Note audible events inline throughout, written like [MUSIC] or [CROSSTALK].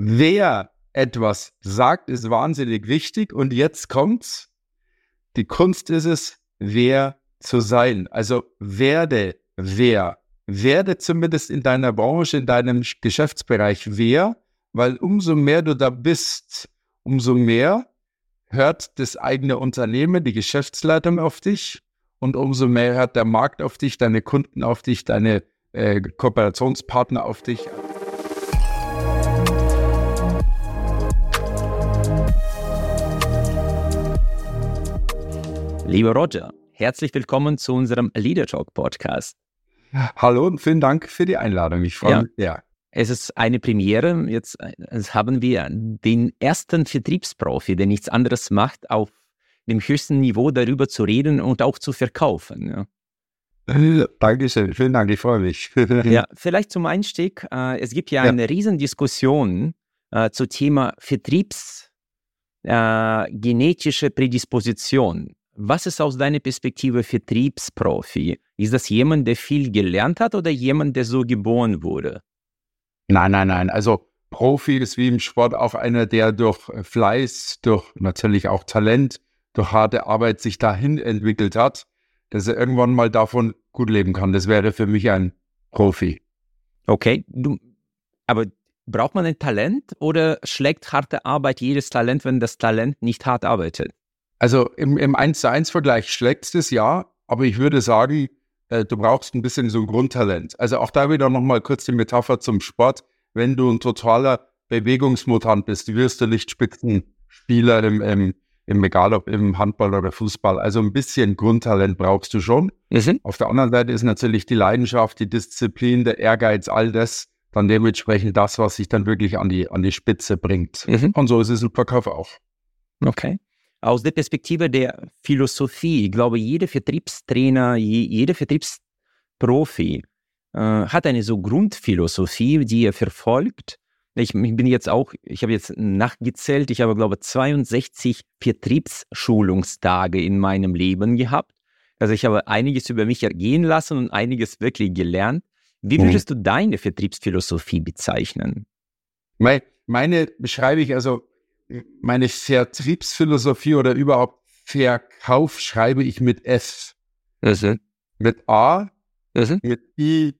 wer etwas sagt, ist wahnsinnig wichtig. Und jetzt kommt's. Die Kunst ist es, wer zu sein. Also werde wer. Werde zumindest in deiner Branche, in deinem Geschäftsbereich wer, weil umso mehr du da bist, umso mehr hört das eigene Unternehmen, die Geschäftsleitung auf dich und umso mehr hört der Markt auf dich, deine Kunden auf dich, deine äh, Kooperationspartner auf dich. Lieber Roger, herzlich willkommen zu unserem Leader Talk Podcast. Hallo und vielen Dank für die Einladung. Ich freue Ja. mich. Ja. Es ist eine Premiere. Jetzt äh, haben wir den ersten Vertriebsprofi, der nichts anderes macht, auf dem höchsten Niveau darüber zu reden und auch zu verkaufen. Ja. Dankeschön, vielen Dank, ich freue mich. [LAUGHS] Ja, vielleicht zum Einstieg. Äh, es gibt ja, Ja. eine Riesendiskussion äh, zum Thema Vertriebs, äh, genetische Prädisposition. Was ist aus deiner Perspektive Vertriebsprofi? Ist das jemand, der viel gelernt hat oder jemand, der so geboren wurde? Nein, nein, nein. Also Profi ist wie im Sport auch einer, der durch Fleiß, durch natürlich auch Talent, durch harte Arbeit sich dahin entwickelt hat, dass er irgendwann mal davon gut leben kann. Das wäre für mich ein Profi. Okay, du, aber braucht man ein Talent oder schlägt harte Arbeit jedes Talent, wenn das Talent nicht hart arbeitet? Also im, im 1 zu 1 Vergleich schlägt es ja, aber ich würde sagen, äh, du brauchst ein bisschen so ein Grundtalent. Also auch da wieder nochmal kurz die Metapher zum Sport. Wenn du ein totaler Bewegungsmutant bist, wirst du nicht Spitzenspieler im, im, im egal ob im Handball oder Fußball. Also ein bisschen Grundtalent brauchst du schon. Mhm. Auf der anderen Seite ist natürlich die Leidenschaft, die Disziplin, der Ehrgeiz, all das dann dementsprechend das, was sich dann wirklich an die, an die Spitze bringt. Mhm. Und so ist es im Verkauf auch. Okay. Aus der Perspektive der Philosophie, ich glaube, jeder Vertriebstrainer, je, jeder Vertriebsprofi äh, hat eine so Grundphilosophie, die er verfolgt. Ich, ich bin jetzt auch, ich habe jetzt nachgezählt, ich habe, glaube ich, 62 Vertriebsschulungstage in meinem Leben gehabt. Also ich habe einiges über mich ergehen lassen und einiges wirklich gelernt. Wie Mhm. würdest du deine Vertriebsphilosophie bezeichnen? Mei- Meine beschreibe ich also, meine Vertriebsphilosophie oder überhaupt Verkauf schreibe ich mit F, mit A, mit I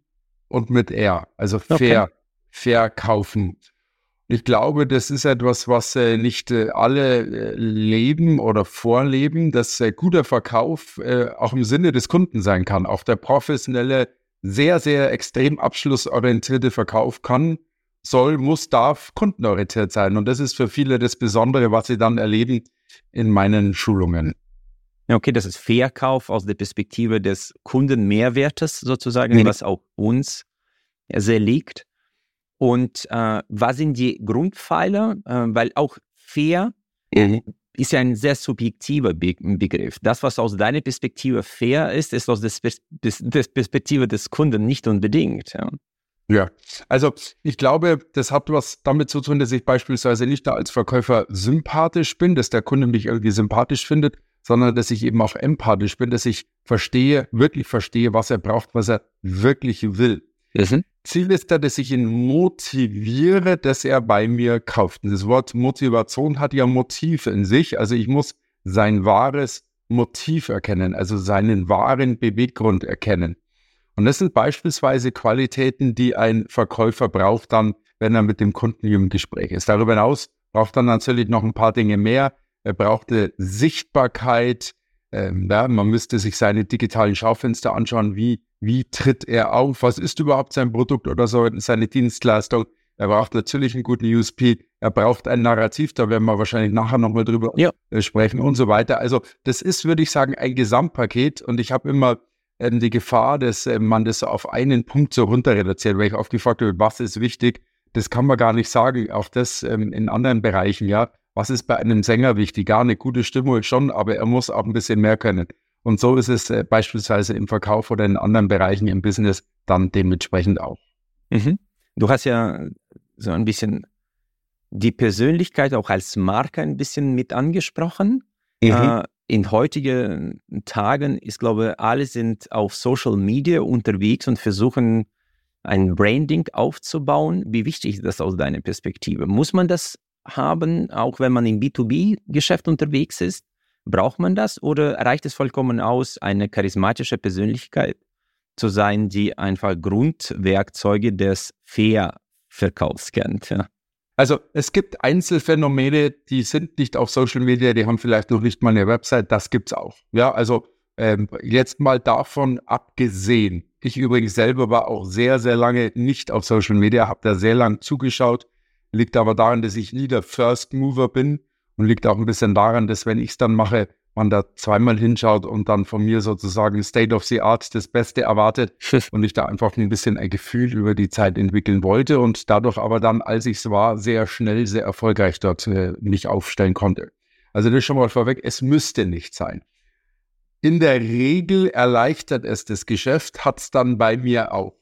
und mit R. Also ver, verkaufen. Ich glaube, das ist etwas, was äh, nicht äh, alle äh, leben oder vorleben, dass äh, guter Verkauf äh, auch im Sinne des Kunden sein kann. Auch der professionelle, sehr, sehr extrem abschlussorientierte Verkauf kann, soll, muss, darf kundenorientiert sein. Und das ist für viele das Besondere, was sie dann erleben in meinen Schulungen. Ja, Okay, das ist Verkauf aus der Perspektive des Kundenmehrwertes sozusagen, Mhm. was auch uns sehr liegt. Und äh, was sind die Grundpfeiler? Äh, weil auch fair ist ja ein sehr subjektiver Be Begriff. Das, was aus deiner Perspektive fair ist, ist aus der Pers Perspektive des Kunden nicht unbedingt. Ja. Ja, also ich glaube, das hat was damit zu tun, dass ich beispielsweise nicht da als Verkäufer sympathisch bin, dass der Kunde mich irgendwie sympathisch findet, sondern dass ich eben auch empathisch bin, dass ich verstehe, wirklich verstehe, was er braucht, was er wirklich will. Ziel ist da, dass ich ihn motiviere, dass er bei mir kauft. Und das Wort Motivation hat ja Motiv in sich. Also ich muss sein wahres Motiv erkennen, also seinen wahren Beweggrund erkennen. Und das sind beispielsweise Qualitäten, die ein Verkäufer braucht dann, wenn er mit dem Kunden im Gespräch ist. Darüber hinaus braucht er natürlich noch ein paar Dinge mehr. Er brauchte Sichtbarkeit. Ähm, ja, man müsste sich seine digitalen Schaufenster anschauen. Wie, wie tritt er auf? Was ist überhaupt sein Produkt oder so, seine Dienstleistung? Er braucht natürlich einen guten USP. Er braucht ein Narrativ. Da werden wir wahrscheinlich nachher nochmal drüber Ja. sprechen und so weiter. Also das ist, würde ich sagen, ein Gesamtpaket. Und ich habe immer ähm, die Gefahr, dass äh, man das auf einen Punkt so runter reduziert, weil ich oft gefragt habe, was ist wichtig? Das kann man gar nicht sagen. Auch das ähm, in anderen Bereichen, ja. Was ist bei einem Sänger wichtig? Gar eine gute Stimme schon, aber er muss auch ein bisschen mehr können. Und so ist es äh, beispielsweise im Verkauf oder in anderen Bereichen im Business dann dementsprechend auch. Mhm. Du hast ja so ein bisschen die Persönlichkeit auch als Marke ein bisschen mit angesprochen. Äh, in heutigen Tagen ist, glaube ich, alle sind auf Social Media unterwegs und versuchen ein Branding aufzubauen. Wie wichtig ist das aus deiner Perspektive? Muss man das haben, auch wenn man im B2B-Geschäft unterwegs ist? Braucht man das oder reicht es vollkommen aus, eine charismatische Persönlichkeit zu sein, die einfach Grundwerkzeuge des Fair-Verkaufs kennt? Ja. Also es gibt Einzelfänomene, die sind nicht auf Social Media, die haben vielleicht noch nicht mal eine Website, das gibt es auch. Ja, also ähm, jetzt mal davon abgesehen. Ich übrigens selber war auch sehr, sehr lange nicht auf Social Media, habe da sehr lang zugeschaut. Liegt aber daran, dass ich nie der First Mover bin und liegt auch ein bisschen daran, dass wenn ich es dann mache, man da zweimal hinschaut und dann von mir sozusagen State of the Art das Beste erwartet [LAUGHS] und ich da einfach ein bisschen ein Gefühl über die Zeit entwickeln wollte und dadurch aber dann, als ich es war, sehr schnell, sehr erfolgreich dort äh, mich aufstellen konnte. Also das schon mal vorweg, es müsste nicht sein. In der Regel erleichtert es das Geschäft, hat es dann bei mir auch.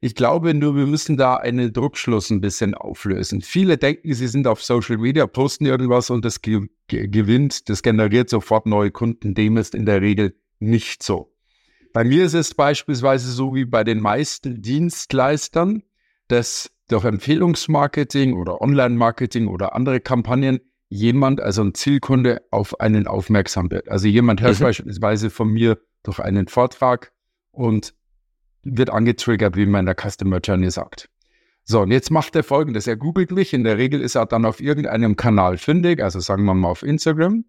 Ich glaube nur, wir müssen da einen Druckschluss ein bisschen auflösen. Viele denken, sie sind auf Social Media, posten irgendwas und das ge gewinnt, das generiert sofort neue Kunden. Dem ist in der Regel nicht so. Bei mir ist es beispielsweise so wie bei den meisten Dienstleistern, dass durch Empfehlungsmarketing oder Online-Marketing oder andere Kampagnen jemand, also ein Zielkunde, auf einen aufmerksam wird. Also jemand hört mhm. beispielsweise von mir durch einen Vortrag und wird angetriggert, wie man in der Customer Journey sagt. So, und jetzt macht er folgendes. Er googelt mich. In der Regel ist er dann auf irgendeinem Kanal fündig, also sagen wir mal auf Instagram,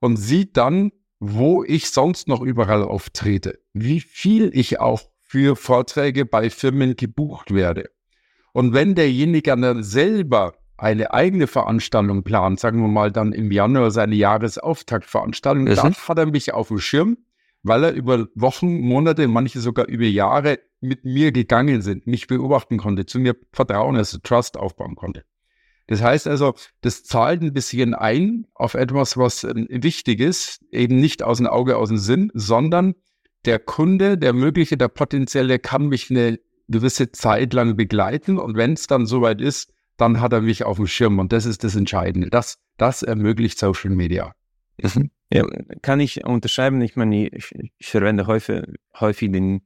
und sieht dann, wo ich sonst noch überall auftrete, wie viel ich auch für Vorträge bei Firmen gebucht werde. Und wenn derjenige dann selber eine eigene Veranstaltung plant, sagen wir mal dann im Januar seine Jahresauftaktveranstaltung, mhm. dann hat er mich auf dem Schirm, weil er über Wochen, Monate, manche sogar über Jahre mit mir gegangen sind, mich beobachten konnte, zu mir Vertrauen, also Trust aufbauen konnte. Das heißt also, das zahlt ein bisschen ein auf etwas, was äh, wichtig ist, eben nicht aus dem Auge, aus dem Sinn, sondern der Kunde, der mögliche, der potenzielle kann mich eine gewisse Zeit lang begleiten und wenn es dann soweit ist, dann hat er mich auf dem Schirm und das ist das Entscheidende. Das, das ermöglicht Social Media. Mhm. Ja, kann ich unterschreiben. Ich meine, ich, ich verwende häufig, häufig den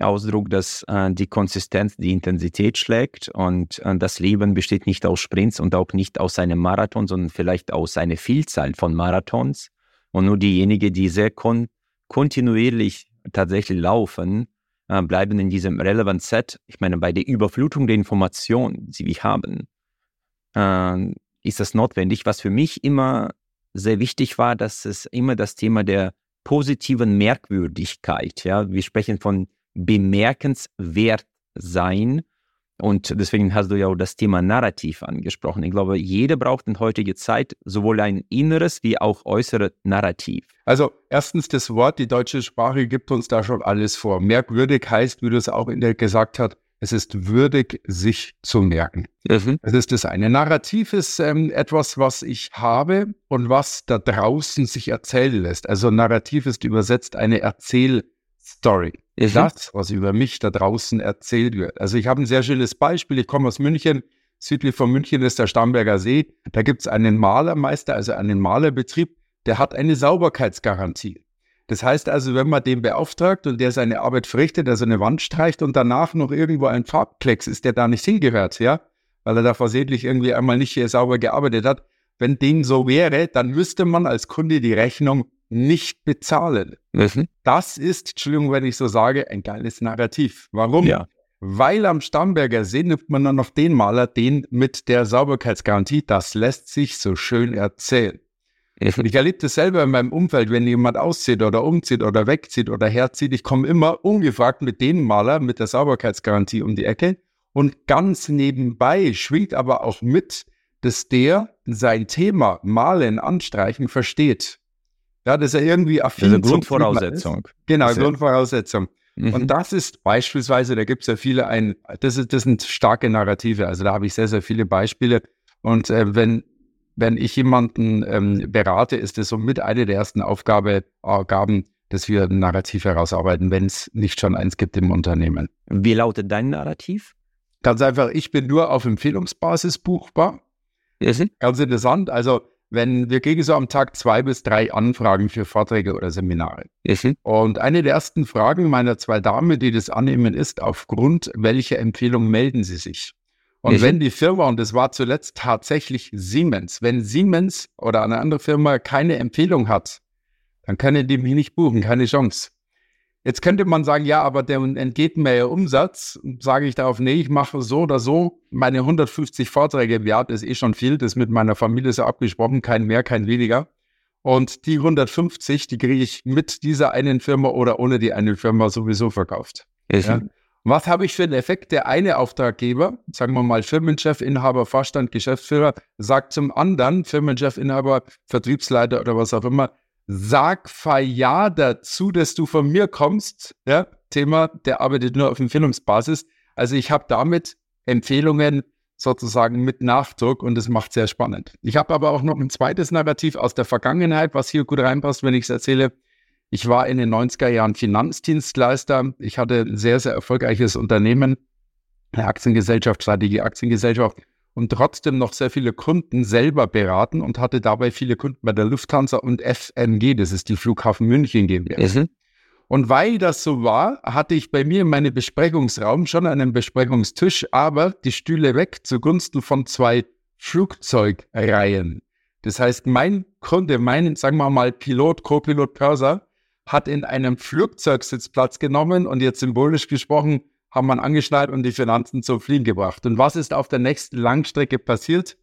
Ausdruck, dass äh, die Konsistenz die Intensität schlägt und äh, das Leben besteht nicht aus Sprints und auch nicht aus einem Marathon, sondern vielleicht aus einer Vielzahl von Marathons. Und nur diejenigen, die sehr kon kontinuierlich tatsächlich laufen, äh, bleiben in diesem Relevant Set. Ich meine, bei der Überflutung der Informationen, die wir haben, äh, ist das notwendig. Was für mich immer sehr wichtig war, dass es immer das Thema der positiven Merkwürdigkeit, ja, wir sprechen von bemerkenswert sein und deswegen hast du ja auch das Thema Narrativ angesprochen. Ich glaube, jeder braucht in heutiger Zeit sowohl ein inneres wie auch äußeres Narrativ. Also erstens das Wort, die deutsche Sprache gibt uns da schon alles vor. Merkwürdig heißt, wie du es auch in der gesagt hast, es ist würdig, sich zu merken. Mhm. Das ist das eine. Narrativ ist ähm, etwas, was ich habe und was da draußen sich erzählen lässt. Also Narrativ ist übersetzt eine Erzählstory. Mhm. Das, was über mich da draußen erzählt wird. Also ich habe ein sehr schönes Beispiel. Ich komme aus München. Südlich von München ist der Starnberger See. Da gibt es einen Malermeister, also einen Malerbetrieb, der hat eine Sauberkeitsgarantie. Das heißt also, wenn man den beauftragt und der seine Arbeit verrichtet, also eine Wand streicht und danach noch irgendwo ein Farbklecks ist, der da nicht hingehört, ja, weil er da versehentlich irgendwie einmal nicht hier sauber gearbeitet hat, wenn dem so wäre, dann müsste man als Kunde die Rechnung nicht bezahlen. Mhm. Das ist, Entschuldigung, wenn ich so sage, ein geiles Narrativ. Warum? Ja. Weil am Starnberger See nimmt man dann noch den Maler, den mit der Sauberkeitsgarantie. Das lässt sich so schön erzählen. Ich erlebe das selber in meinem Umfeld, wenn jemand auszieht oder umzieht oder wegzieht oder herzieht. Ich komme immer ungefragt mit dem Maler mit der Sauberkeitsgarantie um die Ecke. Und ganz nebenbei schwingt aber auch mit, dass der sein Thema Malen, Anstreichen versteht. Ja, dass er irgendwie affin Das ist eine Grundvoraussetzung. Genau, das Grundvoraussetzung. Mhm. Und das ist beispielsweise, da gibt es ja viele ein, das, ist, das sind starke Narrative. Also da habe ich sehr, sehr viele Beispiele. Und äh, wenn, wenn ich jemanden ähm, berate, ist es somit eine der ersten Aufgabe, Aufgaben, dass wir ein Narrativ herausarbeiten, wenn es nicht schon eins gibt im Unternehmen. Wie lautet dein Narrativ? Ganz einfach, ich bin nur auf Empfehlungsbasis buchbar. Mhm. Ganz interessant. Also wenn wir kriegen so am Tag zwei bis drei Anfragen für Vorträge oder Seminare. Mhm. Und eine der ersten Fragen meiner zwei Damen, die das annehmen, ist, aufgrund welcher Empfehlung melden Sie sich? Und Mhm. wenn die Firma, und das war zuletzt tatsächlich Siemens, wenn Siemens oder eine andere Firma keine Empfehlung hat, dann können die mich nicht buchen, keine Chance. Jetzt könnte man sagen, ja, aber der entgeht mir ja Umsatz. Sage ich darauf, nee, ich mache so oder so. Meine 150 Vorträge im Jahr, das ist eh schon viel. Das ist mit meiner Familie so abgesprochen, kein mehr, kein weniger. Und die 150, die kriege ich mit dieser einen Firma oder ohne die eine Firma sowieso verkauft. Ja. Was habe ich für einen Effekt? Der eine Auftraggeber, sagen wir mal Firmenchef, Inhaber, Vorstand, Geschäftsführer, sagt zum anderen, Firmenchef, Inhaber, Vertriebsleiter oder was auch immer, sag ja dazu, dass du von mir kommst. Ja, Thema, der arbeitet nur auf Empfehlungsbasis. Also ich habe damit Empfehlungen sozusagen mit Nachdruck und das macht sehr spannend. Ich habe aber auch noch ein zweites Narrativ aus der Vergangenheit, was hier gut reinpasst, wenn ich es erzähle. Ich war in den 90er Jahren Finanzdienstleister. Ich hatte ein sehr, sehr erfolgreiches Unternehmen, eine Aktiengesellschaft, Strategie Aktiengesellschaft und trotzdem noch sehr viele Kunden selber beraten und hatte dabei viele Kunden bei der Lufthansa und FMG, das ist die Flughafen München GmbH. Mhm. Und weil das so war, hatte ich bei mir in meinem Besprechungsraum schon einen Besprechungstisch, aber die Stühle weg zugunsten von zwei Flugzeugreihen. Das heißt, mein Kunde, mein, sagen wir mal, Pilot, Co-Pilot, Pörser, hat in einem Flugzeugsitz Platz genommen und jetzt symbolisch gesprochen, haben man angeschnallt und die Finanzen zum Fliegen gebracht. Und was ist auf der nächsten Langstrecke passiert?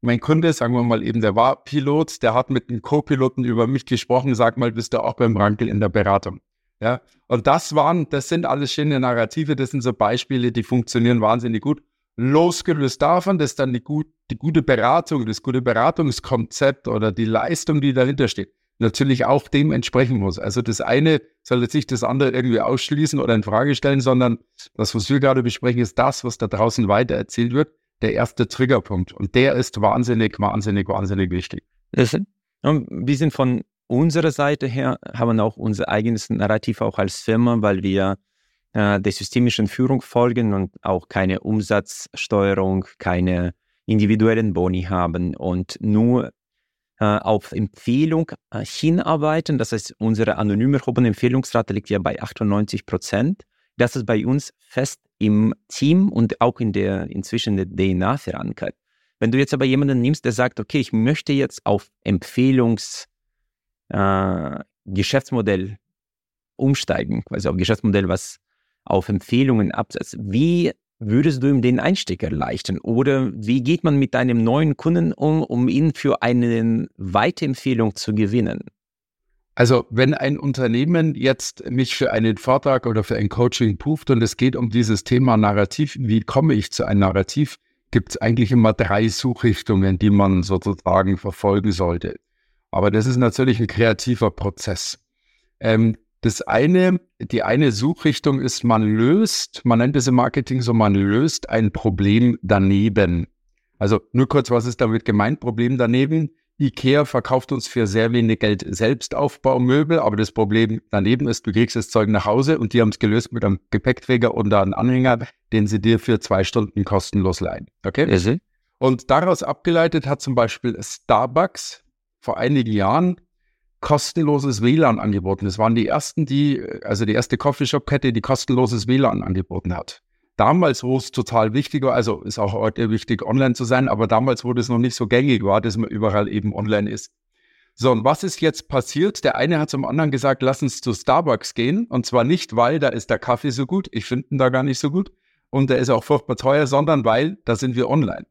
Mein Kunde, sagen wir mal eben, der war Pilot, der hat mit einem Co-Piloten über mich gesprochen, sag mal, bist du auch beim Rankel in der Beratung. Ja, und das waren, das sind alles schöne Narrative, das sind so Beispiele, die funktionieren wahnsinnig gut. Losgelöst davon, dass dann die, gut, die gute Beratung, das gute Beratungskonzept oder die Leistung, die dahinter steht, natürlich auch dem entsprechen muss. Also das eine soll jetzt nicht das andere irgendwie ausschließen oder in Frage stellen, sondern das, was wir gerade besprechen, ist das, was da draußen weiter erzählt wird, der erste Triggerpunkt. Und der ist wahnsinnig, wahnsinnig, wahnsinnig wichtig. Und wir sind von unserer Seite her, haben auch unser eigenes Narrativ auch als Firma, weil wir äh, der systemischen Führung folgen und auch keine Umsatzsteuerung, keine individuellen Boni haben und nur auf Empfehlung äh, hinarbeiten. Das heißt, unsere anonym erhobene Empfehlungsrate liegt ja bei 98 Prozent. Das ist bei uns fest im Team und auch in der inzwischen der DNA verankert. Wenn du jetzt aber jemanden nimmst, der sagt, okay, ich möchte jetzt auf Empfehlungs äh, umsteigen, also auf Geschäftsmodell, was auf Empfehlungen absetzt. Wie würdest du ihm den Einstieg erleichtern? Oder wie geht man mit einem neuen Kunden um, um ihn für eine Weiterempfehlung zu gewinnen? Also, wenn ein Unternehmen jetzt mich für einen Vortrag oder für ein Coaching bucht und es geht um dieses Thema Narrativ, wie komme ich zu einem Narrativ, gibt es eigentlich immer drei Suchrichtungen, die man sozusagen verfolgen sollte. Aber das ist natürlich ein kreativer Prozess. Ähm, das eine, die eine Suchrichtung ist, man löst, man nennt es im Marketing so, man löst ein Problem daneben. Also nur kurz, was ist damit gemeint? Problem daneben. IKEA verkauft uns für sehr wenig Geld Selbstaufbaumöbel, aber das Problem daneben ist, du kriegst das Zeug nach Hause und die haben es gelöst mit einem Gepäckträger und einem Anhänger, den sie dir für zwei Stunden kostenlos leihen. Okay? Mhm. Und daraus abgeleitet hat zum Beispiel Starbucks vor einigen Jahren kostenloses WLAN angeboten. Das waren die ersten, die, also die erste Coffeeshop-Kette, die kostenloses WLAN angeboten hat. Damals, wo es total wichtig war, also ist auch heute wichtig, online zu sein, aber damals, wo das noch nicht so gängig war, dass man überall eben online ist. So, und was ist jetzt passiert? Der eine hat zum anderen gesagt, lass uns zu Starbucks gehen. Und zwar nicht, weil da ist der Kaffee so gut, ich finde ihn da gar nicht so gut und der ist auch furchtbar teuer, sondern weil da sind wir online.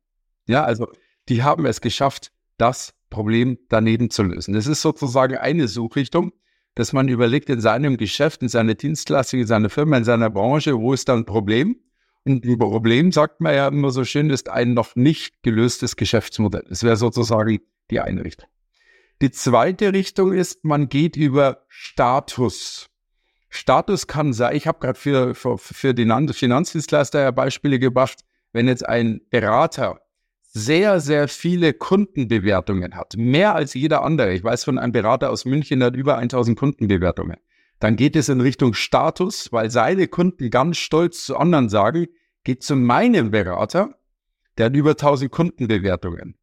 Ja, also die haben es geschafft, das Problem daneben zu lösen. Das ist sozusagen eine Suchrichtung, dass man überlegt in seinem Geschäft, in seiner Dienstleistung, in seiner Firma, in seiner Branche, wo ist da ein Problem? Und ein Problem, sagt man ja immer so schön, ist ein noch nicht gelöstes Geschäftsmodell. Das wäre sozusagen die eine Richtung. Die zweite Richtung ist, man geht über Status. Status kann sein, ich habe gerade für, für, für den Finanzdienstleister ja Beispiele gebracht, wenn jetzt ein Berater sehr, sehr viele Kundenbewertungen hat, mehr als jeder andere. Ich weiß von einem Berater aus München, der hat über 1000 Kundenbewertungen. Dann geht es in Richtung Status, weil seine Kunden ganz stolz zu anderen sagen, geht zu meinem Berater, der hat über 1000 Kundenbewertungen.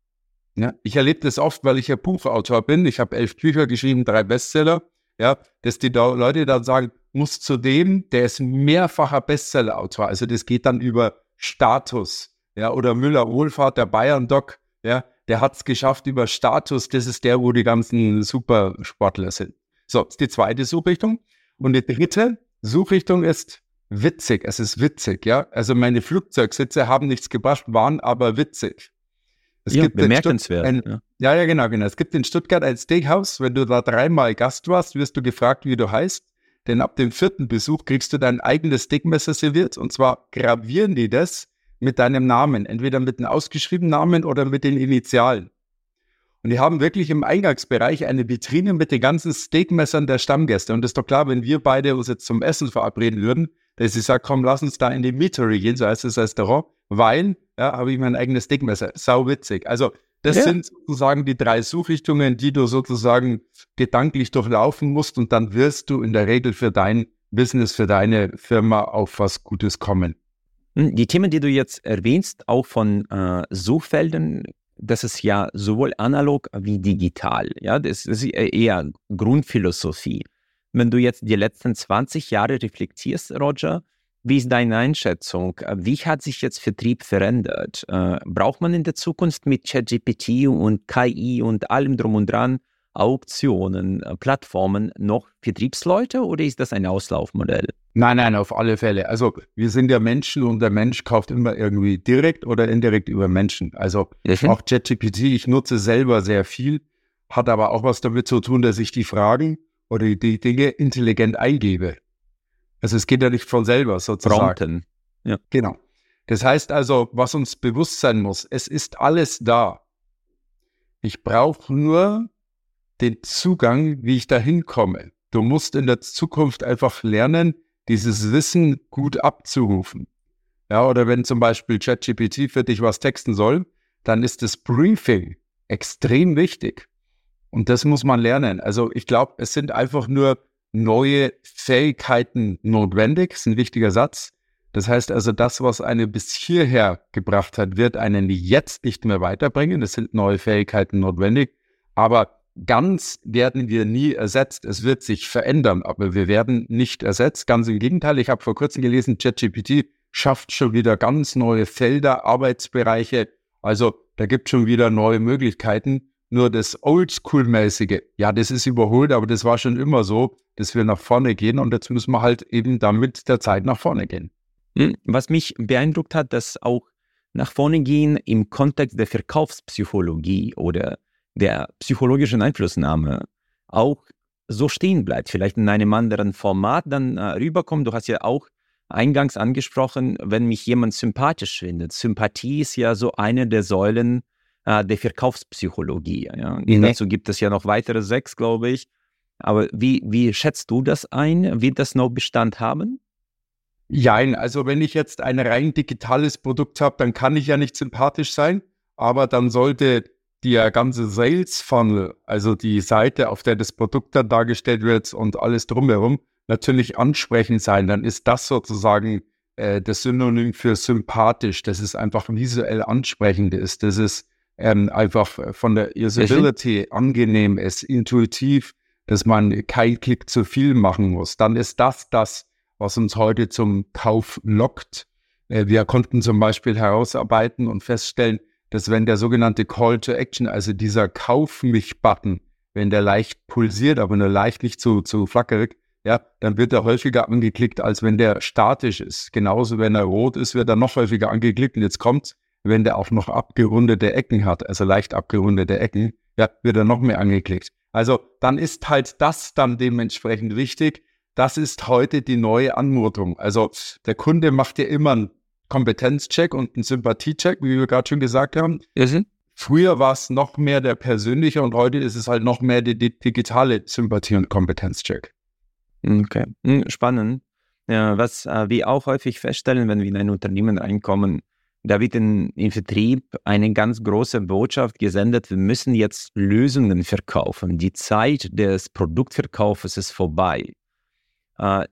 Ja, ich erlebe das oft, weil ich ja Buchautor bin. Ich habe elf Bücher geschrieben, drei Bestseller. Ja, dass die da Leute dann sagen, muss zu dem, der ist mehrfacher Bestsellerautor. Also das geht dann über Status. Ja, oder Müller Wohlfahrt, der Bayern-Doc. Ja, der hat es geschafft über Status. Das ist der, wo die ganzen Supersportler sind. So, das ist die zweite Suchrichtung. Und die dritte Suchrichtung ist witzig. Es ist witzig, ja. Also meine Flugzeugsitze haben nichts gebracht, waren aber witzig. Es ja, gibt bemerkenswert. Ein, ja. ja, ja, genau, genau. Es gibt in Stuttgart ein Steakhouse. Wenn du da dreimal Gast warst, wirst du gefragt, wie du heißt. Denn ab dem vierten Besuch kriegst du dein eigenes Steakmesser serviert. Und zwar gravieren die das mit deinem Namen. Entweder mit einem ausgeschriebenen Namen oder mit den Initialen. Und die haben wirklich im Eingangsbereich eine Vitrine mit den ganzen Steakmessern der Stammgäste. Und das ist doch klar, wenn wir beide uns jetzt zum Essen verabreden würden, dass ich sage, komm, lass uns da in die Meatery gehen, so heißt das Restaurant, weil, ja, habe ich mein eigenes Steakmesser. Sau witzig. Also, das ja. sind sozusagen die drei Suchrichtungen, die du sozusagen gedanklich durchlaufen musst und dann wirst du in der Regel für dein Business, für deine Firma auf was Gutes kommen. Hm, die Themen, die du jetzt erwähnst, auch von äh, Suchfeldern, das ist ja sowohl analog wie digital. Ja, das ist eher Grundphilosophie. Wenn du jetzt die letzten 20 Jahre reflektierst, Roger, wie ist deine Einschätzung? Wie hat sich jetzt Vertrieb verändert? Äh, braucht man in der Zukunft mit ChatGPT und KI und allem drum und dran Auktionen, äh, Plattformen noch Vertriebsleute oder ist das ein Auslaufmodell? Nein, nein, auf alle Fälle. Also wir sind ja Menschen und der Mensch kauft immer irgendwie direkt oder indirekt über Menschen. Also mhm. auch ChatGPT, ich nutze selber sehr viel, hat aber auch was damit zu tun, dass ich die Fragen oder die Dinge intelligent eingebe. Also es geht ja nicht von selber sozusagen. Prompten. Ja. Genau. Das heißt also, was uns bewusst sein muss, es ist alles da. Ich brauche nur den Zugang, wie ich da hinkomme. Du musst in der Zukunft einfach lernen, dieses Wissen gut abzurufen. Ja, oder wenn zum Beispiel ChatGPT für dich was texten soll, dann ist das Briefing extrem wichtig. Und das muss man lernen. Also ich glaube, es sind einfach nur neue Fähigkeiten notwendig. Ist ein wichtiger Satz. Das heißt also, das, was einen bis hierher gebracht hat, wird einen jetzt nicht mehr weiterbringen. Es sind neue Fähigkeiten notwendig. Aber ganz werden wir nie ersetzt. Es wird sich verändern, aber wir werden nicht ersetzt. Ganz im Gegenteil. Ich habe vor kurzem gelesen, ChatGPT schafft schon wieder ganz neue Felder, Arbeitsbereiche. Also da gibt es schon wieder neue Möglichkeiten. Nur das Oldschool-mäßige, ja, das ist überholt, aber das war schon immer so, dass wir nach vorne gehen und jetzt müssen wir halt eben damit der Zeit nach vorne gehen. Hm, was mich beeindruckt hat, dass auch nach vorne gehen im Kontext der Verkaufspsychologie oder der psychologischen Einflussnahme auch so stehen bleibt, vielleicht in einem anderen Format dann äh, rüberkommt. Du hast ja auch eingangs angesprochen, wenn mich jemand sympathisch findet. Sympathie ist ja so eine der Säulen äh, der Verkaufspsychologie. Ja. Mhm. Dazu gibt es ja noch weitere sechs, glaube ich. Aber wie, wie schätzt du das ein? Wird das noch Bestand haben? Ja, also wenn ich jetzt ein rein digitales Produkt habe, dann kann ich ja nicht sympathisch sein, aber dann sollte der ganze Sales Funnel, also die Seite, auf der das Produkt dann dargestellt wird und alles drumherum, natürlich ansprechend sein. Dann ist das sozusagen äh, das Synonym für sympathisch, dass es einfach visuell ansprechend ist, dass es ähm, einfach von der Usability angenehm ist, intuitiv, dass man kein Klick zu viel machen muss. Dann ist das das, was uns heute zum Kauf lockt. Äh, wir konnten zum Beispiel herausarbeiten und feststellen, dass wenn der sogenannte Call to Action, also dieser Kauf mich-Button, wenn der leicht pulsiert, aber nur leicht nicht zu, zu flackerig, ja, dann wird er häufiger angeklickt, als wenn der statisch ist. Genauso, wenn er rot ist, wird er noch häufiger angeklickt. Und jetzt kommt, wenn der auch noch abgerundete Ecken hat, also leicht abgerundete Ecken, ja, wird er noch mehr angeklickt. Also dann ist halt das dann dementsprechend wichtig. Das ist heute die neue Anmutung. Also der Kunde macht ja immer einen Kompetenzcheck und einen Sympathiecheck, wie wir gerade schon gesagt haben. Mhm. Früher war es noch mehr der persönliche und heute ist es halt noch mehr die, die digitale Sympathie- und Kompetenzcheck. Okay, hm, spannend. Ja, was äh, wir auch häufig feststellen, wenn wir in ein Unternehmen reinkommen, da wird in, in Vertrieb eine ganz große Botschaft gesendet, wir müssen jetzt Lösungen verkaufen. Die Zeit des Produktverkaufs ist vorbei. Äh,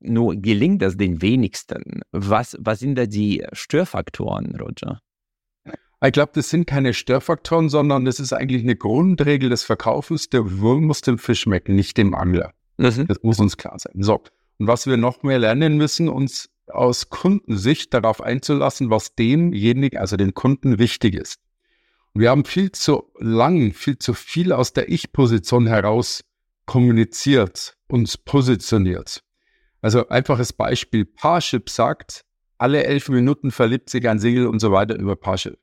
nur gelingt das den wenigsten. Was, was sind da die Störfaktoren, Roger? Ich glaube, das sind keine Störfaktoren, sondern das ist eigentlich eine Grundregel des Verkaufens. Der Wurm muss dem Fisch schmecken, nicht dem Angler. Mhm. Das muss uns klar sein. So. Und was wir noch mehr lernen müssen, uns aus Kundensicht darauf einzulassen, was demjenigen, also den Kunden, wichtig ist. Wir haben viel zu lang, viel zu viel aus der Ich-Position heraus kommuniziert, uns positioniert. Also einfaches Beispiel, Parship sagt, alle elf Minuten verliebt sich ein Single und so weiter über Parship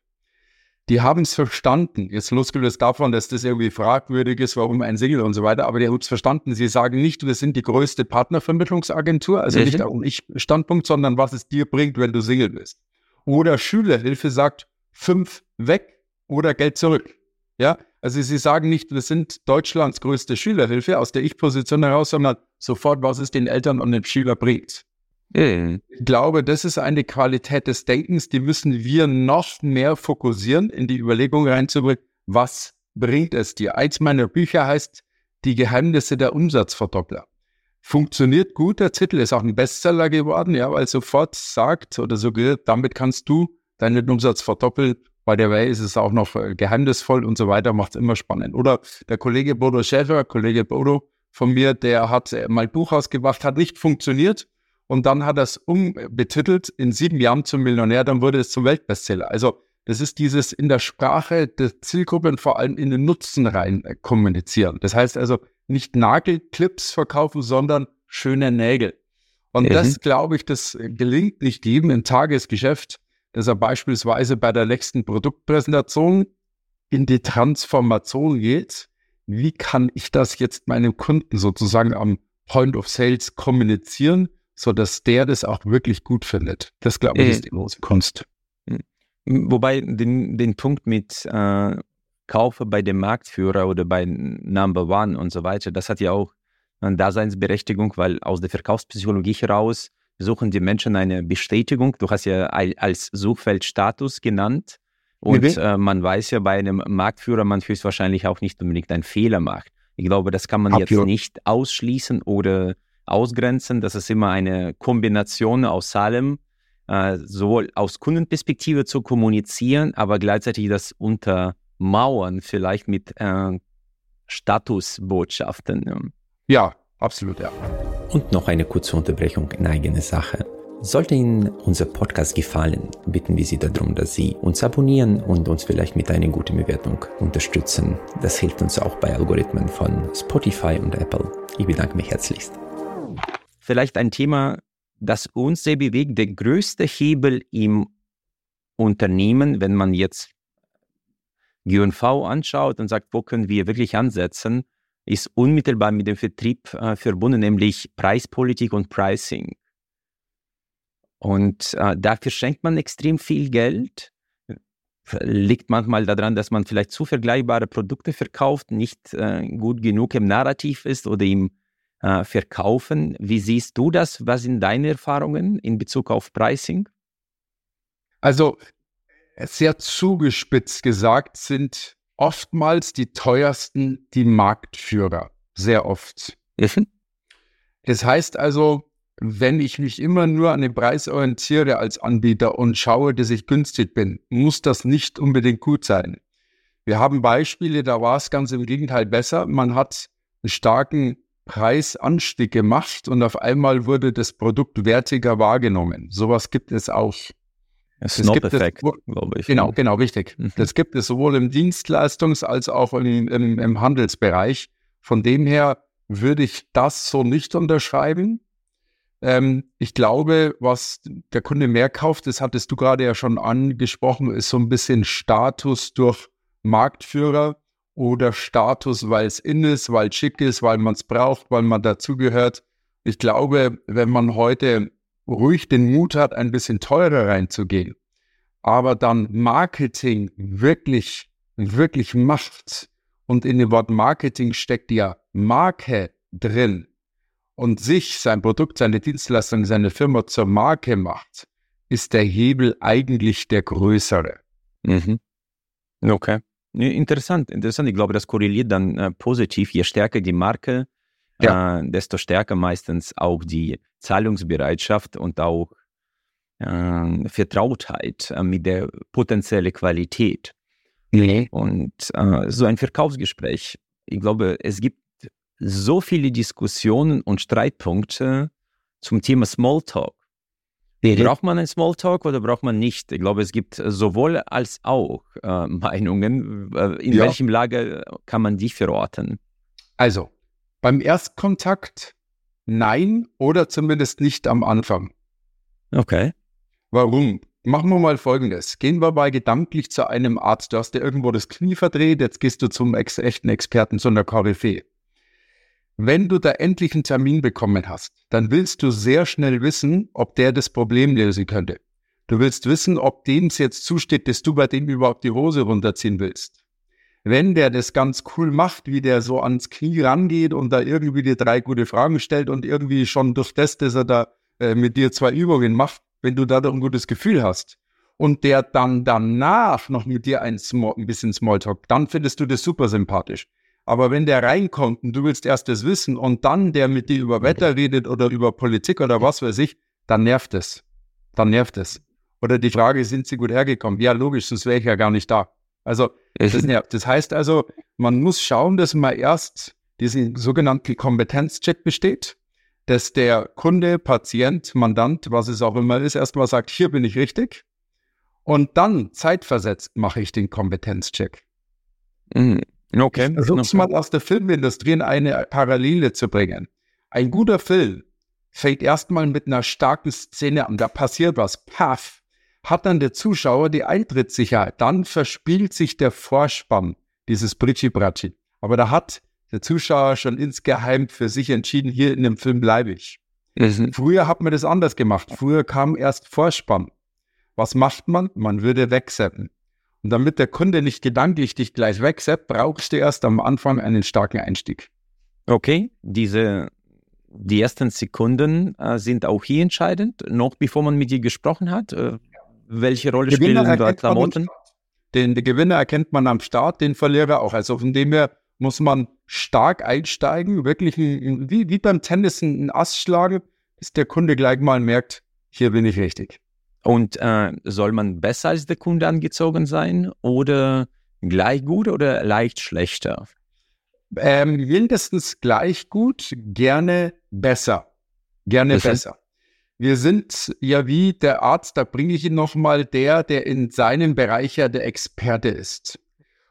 die haben es verstanden. Jetzt losgelöst davon, dass das irgendwie fragwürdig ist, warum ein Single und so weiter, aber die haben es verstanden. Sie sagen nicht, wir sind die größte Partnervermittlungsagentur, also nicht auf Ich-Standpunkt, sondern was es dir bringt, wenn du Single bist. Oder Schülerhilfe sagt, fünf weg oder Geld zurück. Ja, also sie sagen nicht, wir sind Deutschlands größte Schülerhilfe aus der Ich-Position heraus, sondern sofort, was es den Eltern und den Schüler bringt. Mhm. Ich glaube, das ist eine Qualität des Denkens, die müssen wir noch mehr fokussieren, in die Überlegung reinzubringen, was bringt es dir? Eins meiner Bücher heißt Die Geheimnisse der Umsatzverdoppler. Funktioniert gut, der Titel ist auch ein Bestseller geworden, ja, weil sofort sagt oder suggeriert, damit kannst du deinen Umsatz verdoppeln. Bei der Way ist es auch noch äh, geheimnisvoll und so weiter, macht es immer spannend. Oder der Kollege Bodo Schäfer, Kollege Bodo von mir, der hat äh, mal ein Buch ausgebracht, hat nicht funktioniert und dann hat er es umbetitelt in sieben Jahren zum Millionär, dann wurde es zum Weltbestseller. Also das ist dieses in der Sprache der Zielgruppe und vor allem in den Nutzen rein äh, kommunizieren. Das heißt also nicht Nagelclips verkaufen, sondern schöne Nägel. Und mhm. das, glaube ich, das gelingt nicht jedem im Tagesgeschäft, dass er beispielsweise bei der nächsten Produktpräsentation in die Transformation geht. Wie kann ich das jetzt meinem Kunden sozusagen am Point of Sales kommunizieren? so dass der das auch wirklich gut findet. Das glaube ich, äh, ist die große Kunst. Hm. Wobei den, den Punkt mit äh, Kaufe bei dem Marktführer oder bei Number One und so weiter, das hat ja auch eine Daseinsberechtigung, weil aus der Verkaufspsychologie heraus suchen die Menschen eine Bestätigung. Du hast ja als Suchfeld Status genannt. Und mhm. äh, man weiß ja bei einem Marktführer, man höchstwahrscheinlich auch nicht unbedingt einen Fehler macht. Ich glaube, das kann man Absolut. jetzt nicht ausschließen oder ausgrenzen. Das ist immer eine Kombination aus allem, äh, sowohl aus Kundenperspektive zu kommunizieren, aber gleichzeitig das untermauern, vielleicht mit äh, Statusbotschaften. Ja, absolut, ja. Und noch eine kurze Unterbrechung in eigene Sache. Sollte Ihnen unser Podcast gefallen, bitten wir Sie darum, dass Sie uns abonnieren und uns vielleicht mit einer guten Bewertung unterstützen. Das hilft uns auch bei Algorithmen von Spotify und Apple. Ich bedanke mich herzlichst vielleicht ein Thema, das uns sehr bewegt. Der größte Hebel im Unternehmen, wenn man jetzt GNV anschaut und sagt, wo können wir wirklich ansetzen, ist unmittelbar mit dem Vertrieb äh, verbunden, nämlich Preispolitik und Pricing. Und äh, dafür schenkt man extrem viel Geld. Liegt manchmal daran, dass man vielleicht zu vergleichbare Produkte verkauft, nicht äh, gut genug im Narrativ ist oder im äh, verkaufen. Wie siehst du das? Was sind deine Erfahrungen in Bezug auf Pricing? Also sehr zugespitzt gesagt sind oftmals die teuersten die Marktführer. Sehr oft. Mhm. Das heißt also, wenn ich mich immer nur an den Preis orientiere als Anbieter und schaue, dass ich günstig bin, muss das nicht unbedingt gut sein. Wir haben Beispiele, da war es ganz im Gegenteil besser. Man hat einen starken Preisanstieg gemacht und auf einmal wurde das Produkt wertiger wahrgenommen. Sowas gibt es auch. Snob-Effekt, glaube ich. Genau, genau, richtig. Mhm. Das gibt es sowohl im Dienstleistungs- als auch im, im, im Handelsbereich. Von dem her würde ich das so nicht unterschreiben. Ähm, ich glaube, was der Kunde mehr kauft, das hattest du gerade ja schon angesprochen, ist so ein bisschen Status durch Marktführer oder Status, weil es in ist, weil es schick ist, weil man es braucht, weil man dazugehört. Ich glaube, wenn man heute ruhig den Mut hat, ein bisschen teurer reinzugehen, aber dann Marketing wirklich, wirklich macht und in dem Wort Marketing steckt ja Marke drin und sich, sein Produkt, seine Dienstleistung, seine Firma zur Marke macht, ist der Hebel eigentlich der größere. Mhm. Okay. Interessant, interessant. Ich glaube, das korreliert dann äh, positiv. Je stärker die Marke, ja. äh, desto stärker meistens auch die Zahlungsbereitschaft und auch äh, Vertrautheit äh, mit der potenziellen Qualität. Nee. Und äh, so ein Verkaufsgespräch, ich glaube, es gibt so viele Diskussionen und Streitpunkte zum Thema Smalltalk. Braucht man einen Smalltalk oder braucht man nicht? Ich glaube, es gibt sowohl als auch äh, Meinungen. Äh, in Ja. welchem Lager kann man die verorten? Also, beim Erstkontakt nein oder zumindest nicht am Anfang. Okay. Warum? Machen wir mal Folgendes. Gehen wir mal gedanklich zu einem Arzt. Du hast dir irgendwo das Knie verdreht, jetzt gehst du zum ex echten Experten, zu einer Koryphäe. Wenn du da endlich einen Termin bekommen hast, dann willst du sehr schnell wissen, ob der das Problem lösen könnte. Du willst wissen, ob dem es jetzt zusteht, dass du bei dem überhaupt die Hose runterziehen willst. Wenn der das ganz cool macht, wie der so ans Knie rangeht und da irgendwie dir drei gute Fragen stellt und irgendwie schon durch das, dass er da äh, mit dir zwei Übungen macht, wenn du dadurch ein gutes Gefühl hast und der dann danach noch mit dir ein, Small, ein bisschen Smalltalk, dann findest du das super sympathisch. Aber wenn der reinkommt und du willst erst das wissen und dann der mit dir über Wetter redet oder über Politik oder was weiß ich, dann nervt es. Dann nervt es. Oder die Frage, sind sie gut hergekommen? Ja, logisch, sonst wäre ich ja gar nicht da. Also, das nervt. Das heißt also, man muss schauen, dass man erst diesen sogenannten Kompetenzcheck besteht, dass der Kunde, Patient, Mandant, was es auch immer ist, erstmal sagt, hier bin ich richtig. Und dann zeitversetzt mache ich den Kompetenzcheck. Mhm. Okay. Versuch's mal aus der Filmindustrie in eine Parallele zu bringen. Ein guter Film fängt erstmal mit einer starken Szene an, da passiert was, paff, hat dann der Zuschauer die Eintrittssicherheit, dann verspielt sich der Vorspann, dieses Britschi-Bratschi. Aber da hat der Zuschauer schon insgeheim für sich entschieden, hier in dem Film bleibe ich. Mhm. Früher hat man das anders gemacht. Früher kam erst Vorspann. Was macht man? Man würde wegseppen. Und damit der Kunde nicht gedanklich dich gleich wegseppt, brauchst du erst am Anfang einen starken Einstieg. Okay, diese die ersten Sekunden äh, sind auch hier entscheidend, noch bevor man mit dir gesprochen hat. Äh, welche Rolle spielen da Klamotten? Den, den Gewinner erkennt man am Start, den Verlierer auch. Also von dem her muss man stark einsteigen, wirklich wie, wie beim Tennis einen Ass schlagen, bis der Kunde gleich mal merkt, hier bin ich richtig. Und äh, soll man besser als der Kunde angezogen sein oder gleich gut oder leicht schlechter? Ähm, mindestens gleich gut, gerne besser. Gerne Das besser. Wir sind ja wie der Arzt, da bringe ich ihn nochmal, der, der in seinem Bereich ja der Experte ist.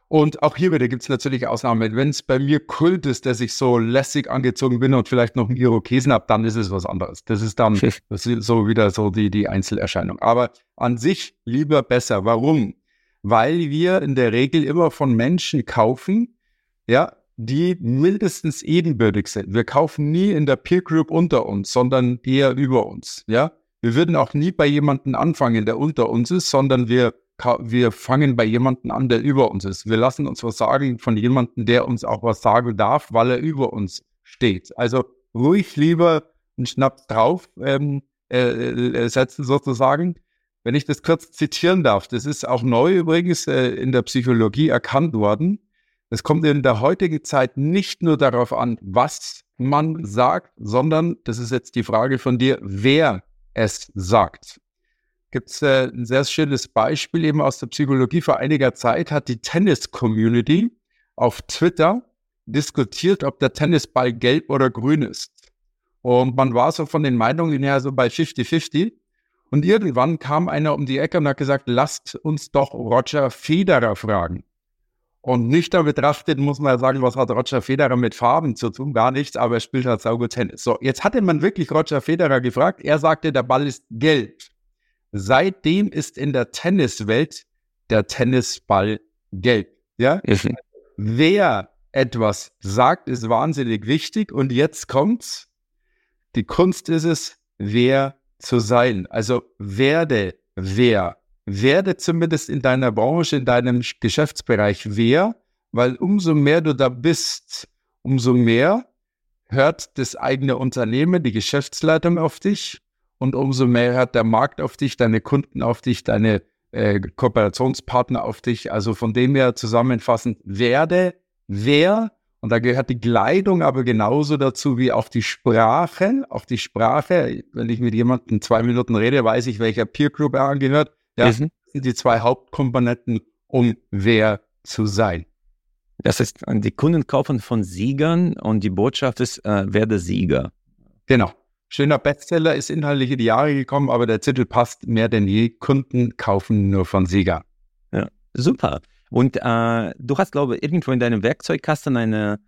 Und auch hier wieder gibt es natürlich Ausnahmen. Wenn es bei mir Kult ist, dass ich so lässig angezogen bin und vielleicht noch einen Irokesen habe, dann ist es was anderes. Das ist dann das ist so wieder so die, die Einzelerscheinung. Aber an sich lieber besser. Warum? Weil wir in der Regel immer von Menschen kaufen, ja, die mindestens ebenbürtig sind. Wir kaufen nie in der Peer Group unter uns, sondern eher über uns, ja. Wir würden auch nie bei jemandem anfangen, der unter uns ist, sondern wir, wir fangen bei jemandem an, der über uns ist. Wir lassen uns was sagen von jemandem, der uns auch was sagen darf, weil er über uns steht. Also ruhig lieber einen Schnaps drauf ähm, äh, äh, setzen sozusagen. Wenn ich das kurz zitieren darf, das ist auch neu übrigens äh, in der Psychologie erkannt worden. Es kommt in der heutigen Zeit nicht nur darauf an, was man sagt, sondern, das ist jetzt die Frage von dir, wer es sagt. Gibt es äh, ein sehr schönes Beispiel eben aus der Psychologie. Vor einiger Zeit hat die Tennis-Community auf Twitter diskutiert, ob der Tennisball gelb oder grün ist. Und man war so von den Meinungen her so bei 50-50. Und irgendwann kam einer um die Ecke und hat gesagt, lasst uns doch Roger Federer fragen. Und nüchtern betrachtet muss man ja sagen, was hat Roger Federer mit Farben zu tun? Gar nichts, aber er spielt halt saugut Tennis. So, jetzt hatte man wirklich Roger Federer gefragt. Er sagte, der Ball ist gelb. Seitdem ist in der Tenniswelt der Tennisball gelb. Ja? Wer etwas sagt, ist wahnsinnig wichtig. Und jetzt kommt's. Die Kunst ist es, wer zu sein. Also werde wer. Werde zumindest in deiner Branche, in deinem Geschäftsbereich wer, weil umso mehr du da bist, umso mehr hört das eigene Unternehmen, die Geschäftsleitung auf dich und umso mehr hört der Markt auf dich, deine Kunden auf dich, deine äh, Kooperationspartner auf dich. Also von dem her zusammenfassend, werde wer Und da gehört die Kleidung aber genauso dazu wie auch die Sprache. Auch die Sprache, wenn ich mit jemandem zwei Minuten rede, weiß ich, welcher Peer Group er angehört. Ja, mhm. sind die zwei Hauptkomponenten, um wer zu sein. Das heißt, die Kunden kaufen von Siegern und die Botschaft ist, äh, werde Sieger. Genau. Schöner Bestseller ist inhaltlich in die Jahre gekommen, aber der Titel passt mehr denn je. Kunden kaufen nur von Siegern. Ja, super. Und äh, du hast, glaube ich, irgendwo in deinem Werkzeugkasten eine,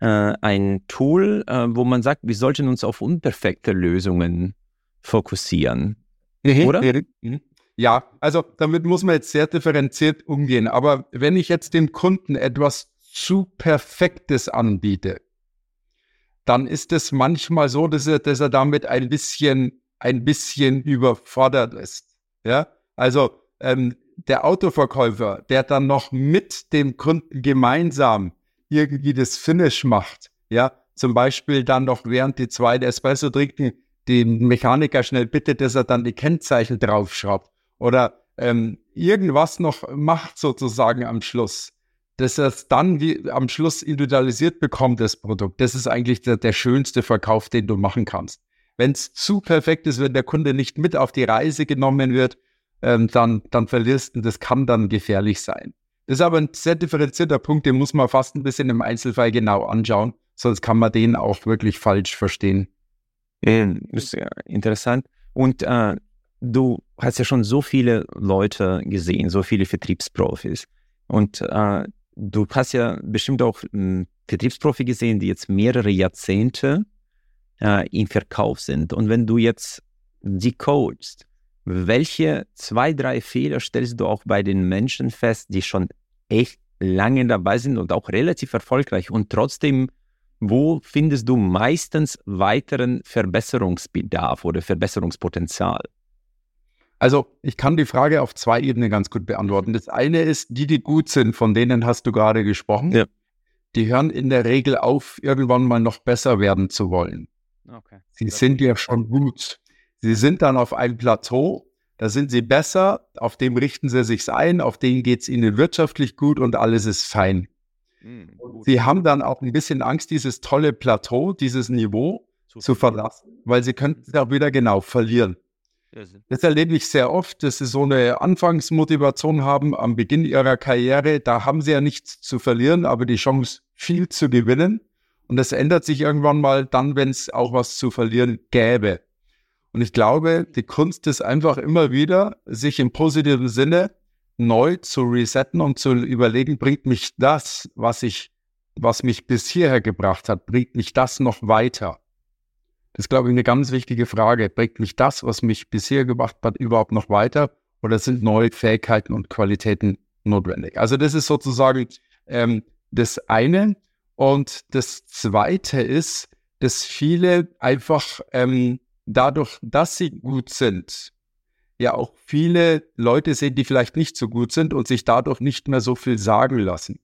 äh, ein Tool, äh, wo man sagt, wir sollten uns auf unperfekte Lösungen fokussieren. Mhm, oder? Mhm. Ja, also damit muss man jetzt sehr differenziert umgehen. Aber wenn ich jetzt dem Kunden etwas zu Perfektes anbiete, dann ist es manchmal so, dass er, dass er damit ein bisschen, ein bisschen überfordert ist. Ja, also ähm, der Autoverkäufer, der dann noch mit dem Kunden gemeinsam irgendwie das Finish macht, ja, zum Beispiel dann noch während die zweite Espresso trinken, den Mechaniker schnell bittet, dass er dann die Kennzeichen draufschraubt oder ähm, irgendwas noch macht sozusagen am Schluss, dass er es dann wie am Schluss individualisiert bekommt, das Produkt. Das ist eigentlich der, der schönste Verkauf, den du machen kannst. Wenn es zu perfekt ist, wenn der Kunde nicht mit auf die Reise genommen wird, ähm, dann, dann verlierst du, das kann dann gefährlich sein. Das ist aber ein sehr differenzierter Punkt, den muss man fast ein bisschen im Einzelfall genau anschauen, sonst kann man den auch wirklich falsch verstehen. Das ist ja interessant. Und äh, du hast ja schon so viele Leute gesehen, so viele Vertriebsprofis. Und äh, du hast ja bestimmt auch einen Vertriebsprofi gesehen, die jetzt mehrere Jahrzehnte äh, im Verkauf sind. Und wenn du jetzt sie coachst, welche zwei, drei Fehler stellst du auch bei den Menschen fest, die schon echt lange dabei sind und auch relativ erfolgreich und trotzdem, wo findest du meistens weiteren Verbesserungsbedarf oder Verbesserungspotenzial? Also ich kann die Frage auf zwei Ebenen ganz gut beantworten. Das eine ist, die, die gut sind, von denen hast du gerade gesprochen, ja. die hören in der Regel auf, irgendwann mal noch besser werden zu wollen. Okay. Sie das sind ja schon gut. Sie sind dann auf einem Plateau, da sind sie besser, auf dem richten sie sich ein, auf dem geht es ihnen wirtschaftlich gut und alles ist fein. Mhm, sie haben dann auch ein bisschen Angst, dieses tolle Plateau, dieses Niveau zu, zu verlassen, weil sie könnten es auch wieder genau verlieren. Das erlebe ich sehr oft, dass sie so eine Anfangsmotivation haben am Beginn ihrer Karriere. Da haben sie ja nichts zu verlieren, aber die Chance, viel zu gewinnen. Und das ändert sich irgendwann mal dann, wenn es auch was zu verlieren gäbe. Und ich glaube, die Kunst ist einfach immer wieder, sich im positiven Sinne neu zu resetten und zu überlegen, bringt mich das, was ich, was mich bis hierher gebracht hat, bringt mich das noch weiter? Das ist, glaube ich, eine ganz wichtige Frage. Bringt mich das, was mich bisher gemacht hat, überhaupt noch weiter? Oder sind neue Fähigkeiten und Qualitäten notwendig? Also das ist sozusagen ähm, das eine. Und das zweite ist, dass viele einfach ähm, dadurch, dass sie gut sind, ja auch viele Leute sehen, die vielleicht nicht so gut sind und sich dadurch nicht mehr so viel sagen lassen.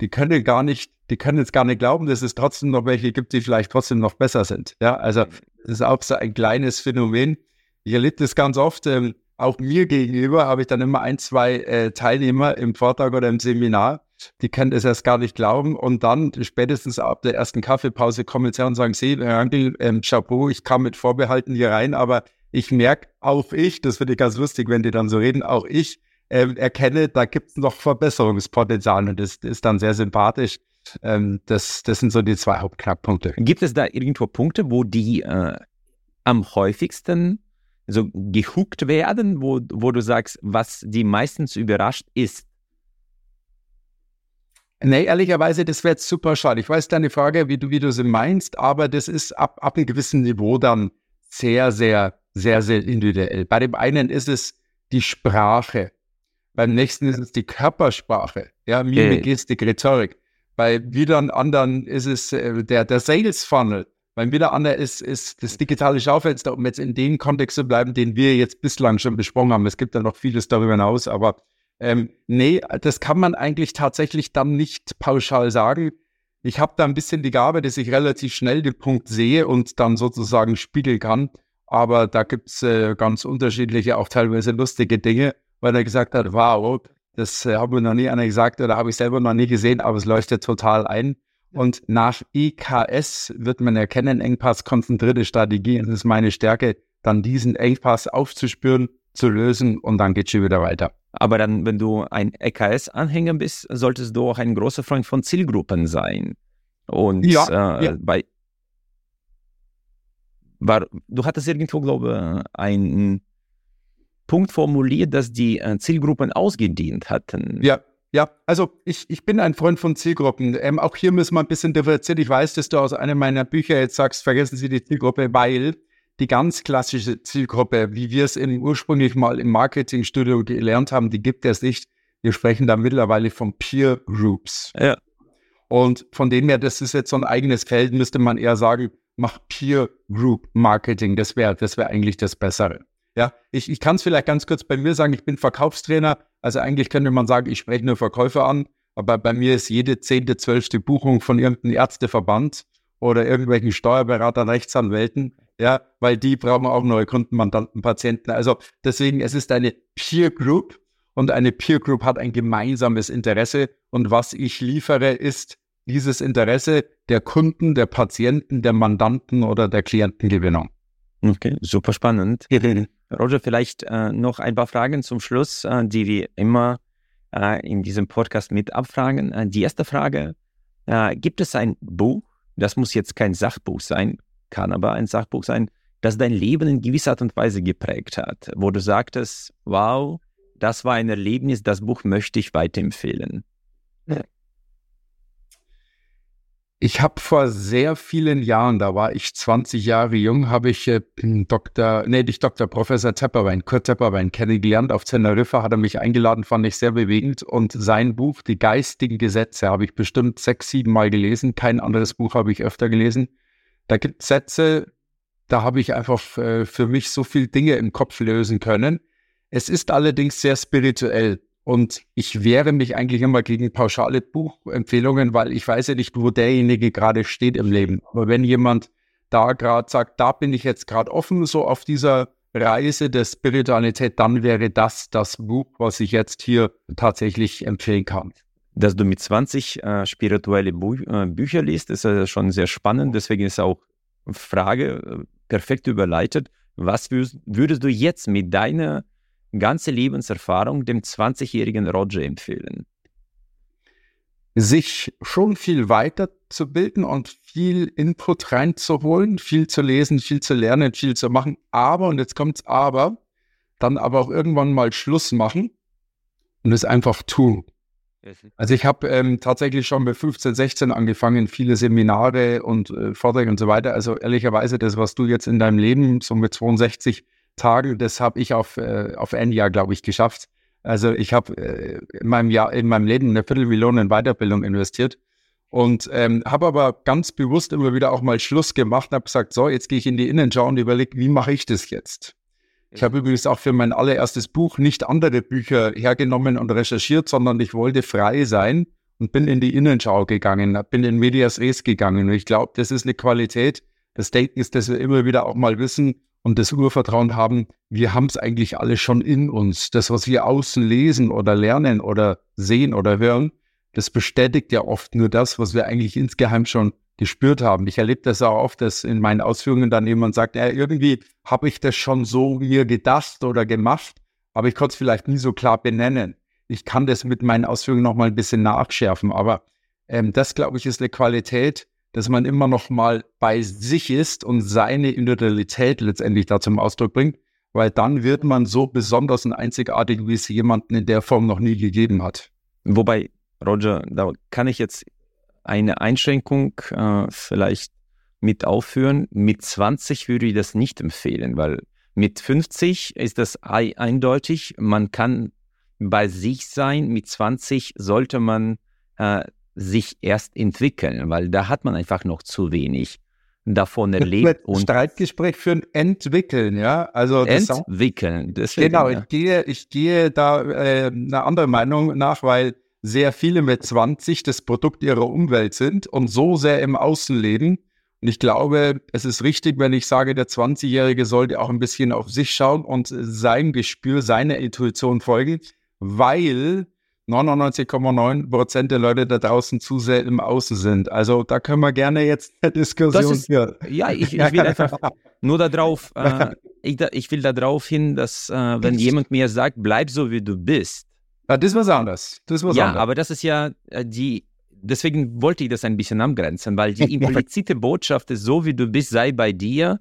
Die können gar nicht die können jetzt gar nicht glauben, dass es trotzdem noch welche gibt, die vielleicht trotzdem noch besser sind. Ja, also mhm. das ist auch so ein kleines Phänomen. Ich erlebe das ganz oft. Ähm, auch mir gegenüber habe ich dann immer ein, zwei äh, Teilnehmer im Vortrag oder im Seminar, die können das erst gar nicht glauben. Und dann spätestens ab der ersten Kaffeepause kommen sie her und sagen, Sie, Herr Angel, ähm, Chapeau, ich kam mit Vorbehalten hier rein, aber ich merke, auch ich, das finde ich ganz lustig, wenn die dann so reden, auch ich äh, erkenne, da gibt es noch Verbesserungspotenzial und das, das ist dann sehr sympathisch. Ähm, das, das sind so die zwei Hauptknackpunkte. Gibt es da irgendwo Punkte, wo die äh, am häufigsten so gehuckt werden, wo, wo du sagst, was die meistens überrascht ist? Nee, ehrlicherweise, das wäre super schade. Ich weiß deine Frage, wie du, wie du sie meinst, aber das ist ab, ab einem gewissen Niveau dann sehr, sehr, sehr, sehr individuell. Bei dem einen ist es die Sprache. Beim nächsten ist es die Körpersprache. Ja, Mimik, Gestik, Rhetorik. Bei wieder anderen ist es äh, der, der Sales Funnel. Beim wieder anderen ist, ist das digitale Schaufenster, um jetzt in dem Kontext zu bleiben, den wir jetzt bislang schon besprochen haben. Es gibt ja noch vieles darüber hinaus, aber ähm, nee, das kann man eigentlich tatsächlich dann nicht pauschal sagen. Ich habe da ein bisschen die Gabe, dass ich relativ schnell den Punkt sehe und dann sozusagen spiegeln kann. Aber da gibt's äh, ganz unterschiedliche, auch teilweise lustige Dinge, weil er gesagt hat, wow, das äh, hat mir noch nie einer gesagt oder habe ich selber noch nie gesehen, aber es leuchtet total ein. Und nach EKS wird man erkennen, Engpass, konzentrierte Strategie, das ist meine Stärke, dann diesen Engpass aufzuspüren, zu lösen und dann geht es schon wieder weiter. Aber dann, wenn du ein EKS-Anhänger bist, solltest du auch ein großer Freund von Zielgruppen sein. Und ja, äh, ja. bei war, du hattest irgendwo, glaube ich, einen Punkt formuliert, dass die äh, Zielgruppen ausgedient hatten. Ja, ja, also ich, ich bin ein Freund von Zielgruppen. Ähm, auch hier müssen wir ein bisschen differenzieren. Ich weiß, dass du aus einem meiner Bücher jetzt sagst, vergessen Sie die Zielgruppe, weil die ganz klassische Zielgruppe, wie wir es in, ursprünglich mal im Marketingstudio gelernt haben, die gibt es nicht. Wir sprechen da mittlerweile von Peer Groups. Ja. Und von dem her, das ist jetzt so ein eigenes Feld, müsste man eher sagen, mach Peer Group Marketing. Das wäre das wäre eigentlich das Bessere. Ja, ich, ich kann es vielleicht ganz kurz bei mir sagen, ich bin Verkaufstrainer. Also eigentlich könnte man sagen, ich spreche nur Verkäufer an, aber bei mir ist jede zehnte, zwölfte Buchung von irgendeinem Ärzteverband oder irgendwelchen Steuerberatern, Rechtsanwälten, ja, weil die brauchen auch neue Kunden, Mandanten, Patienten. Also deswegen, es ist eine Peer Group und eine Peer Group hat ein gemeinsames Interesse und was ich liefere, ist dieses Interesse der Kunden, der Patienten, der Mandanten oder der Klientengewinnung. Okay, super spannend. Roger, vielleicht äh, noch ein paar Fragen zum Schluss, äh, die wir immer äh, in diesem Podcast mit abfragen. Äh, die erste Frage, äh, gibt es ein Buch, das muss jetzt kein Sachbuch sein, kann aber ein Sachbuch sein, das dein Leben in gewisser Art und Weise geprägt hat, wo du sagtest, wow, das war ein Erlebnis, das Buch möchte ich weiterempfehlen. Ich habe vor sehr vielen Jahren, da war ich 20 Jahre jung, habe ich äh, Dr., nee, nicht Dr. Professor Tepperwein, Kurt Tepperwein kennengelernt auf Teneriffa, hat er mich eingeladen, fand ich sehr bewegend. Und sein Buch, Die geistigen Gesetze, habe ich bestimmt sechs, sieben Mal gelesen. Kein anderes Buch habe ich öfter gelesen. Da gibt es Sätze, da habe ich einfach äh, für mich so viele Dinge im Kopf lösen können. Es ist allerdings sehr spirituell. Und ich wehre mich eigentlich immer gegen pauschale Buchempfehlungen, weil ich weiß ja nicht, wo derjenige gerade steht im Leben. Aber wenn jemand da gerade sagt, da bin ich jetzt gerade offen, so auf dieser Reise der Spiritualität, dann wäre das das Buch, was ich jetzt hier tatsächlich empfehlen kann. Dass du mit 20 äh, spirituelle Bü äh, Bücher liest, ist äh, schon sehr spannend. Deswegen ist auch Frage äh, perfekt überleitet. Was würdest du jetzt mit deiner ganze Lebenserfahrung dem 20-jährigen Roger empfehlen? Sich schon viel weiterzubilden und viel Input reinzuholen, viel zu lesen, viel zu lernen, viel zu machen. Aber, und jetzt kommt's aber, dann aber auch irgendwann mal Schluss machen und es einfach tun. Also ich habe ähm, tatsächlich schon bei 15, 16 angefangen, viele Seminare und äh, Vorträge und so weiter. Also ehrlicherweise, das, was du jetzt in deinem Leben so mit 62 Tagen, das habe ich auf, äh, auf ein Jahr, glaube ich, geschafft. Also ich habe äh, in meinem Jahr, in meinem Leben eine Viertelmillion in Weiterbildung investiert und ähm, habe aber ganz bewusst immer wieder auch mal Schluss gemacht und habe gesagt, so, jetzt gehe ich in die Innenschau und überlege, wie mache ich das jetzt? Ich habe übrigens auch für mein allererstes Buch nicht andere Bücher hergenommen und recherchiert, sondern ich wollte frei sein und bin in die Innenschau gegangen, bin in Medias Res gegangen. Und ich glaube, das ist eine Qualität des Denkens, dass wir immer wieder auch mal wissen, und das Urvertrauen haben, wir haben es eigentlich alle schon in uns. Das, was wir außen lesen oder lernen oder sehen oder hören, das bestätigt ja oft nur das, was wir eigentlich insgeheim schon gespürt haben. Ich erlebe das auch oft, dass in meinen Ausführungen dann jemand sagt, ja, irgendwie habe ich das schon so mir gedacht oder gemacht, aber ich konnte es vielleicht nie so klar benennen. Ich kann das mit meinen Ausführungen noch mal ein bisschen nachschärfen, aber ähm, das, glaube ich, ist eine Qualität, dass man immer noch mal bei sich ist und seine Individualität letztendlich da zum Ausdruck bringt, weil dann wird man so besonders und einzigartig, wie es jemanden in der Form noch nie gegeben hat. Wobei, Roger, da kann ich jetzt eine Einschränkung äh, vielleicht mit aufführen. Mit 20 würde ich das nicht empfehlen, weil mit 50 ist das eindeutig. Man kann bei sich sein. Mit 20 sollte man äh, sich erst entwickeln, weil da hat man einfach noch zu wenig davon erlebt. und Streitgespräch führen, entwickeln, ja. Also entwickeln. Deswegen, genau, ich gehe, ich gehe da äh, eine andere Meinung nach, weil sehr viele mit 20 das Produkt ihrer Umwelt sind und so sehr im Außen leben. Und ich glaube, es ist richtig, wenn ich sage, der 20-Jährige sollte auch ein bisschen auf sich schauen und seinem Gespür, seiner Intuition folgen, weil 99,9 Prozent der Leute da draußen zu sehr im Außen sind. Also da können wir gerne jetzt eine [LAUGHS] Diskussion ist, führen. Ja, ich, ich, will einfach nur darauf, äh, ich, ich, will darauf hin, dass äh, wenn jemand mir sagt, bleib so wie du bist. Ja, das ist was anderes. Das was ja, anderes. aber das ist ja äh, die, deswegen wollte ich das ein bisschen abgrenzen, weil die [LAUGHS] implizite Botschaft ist, so wie du bist, sei bei dir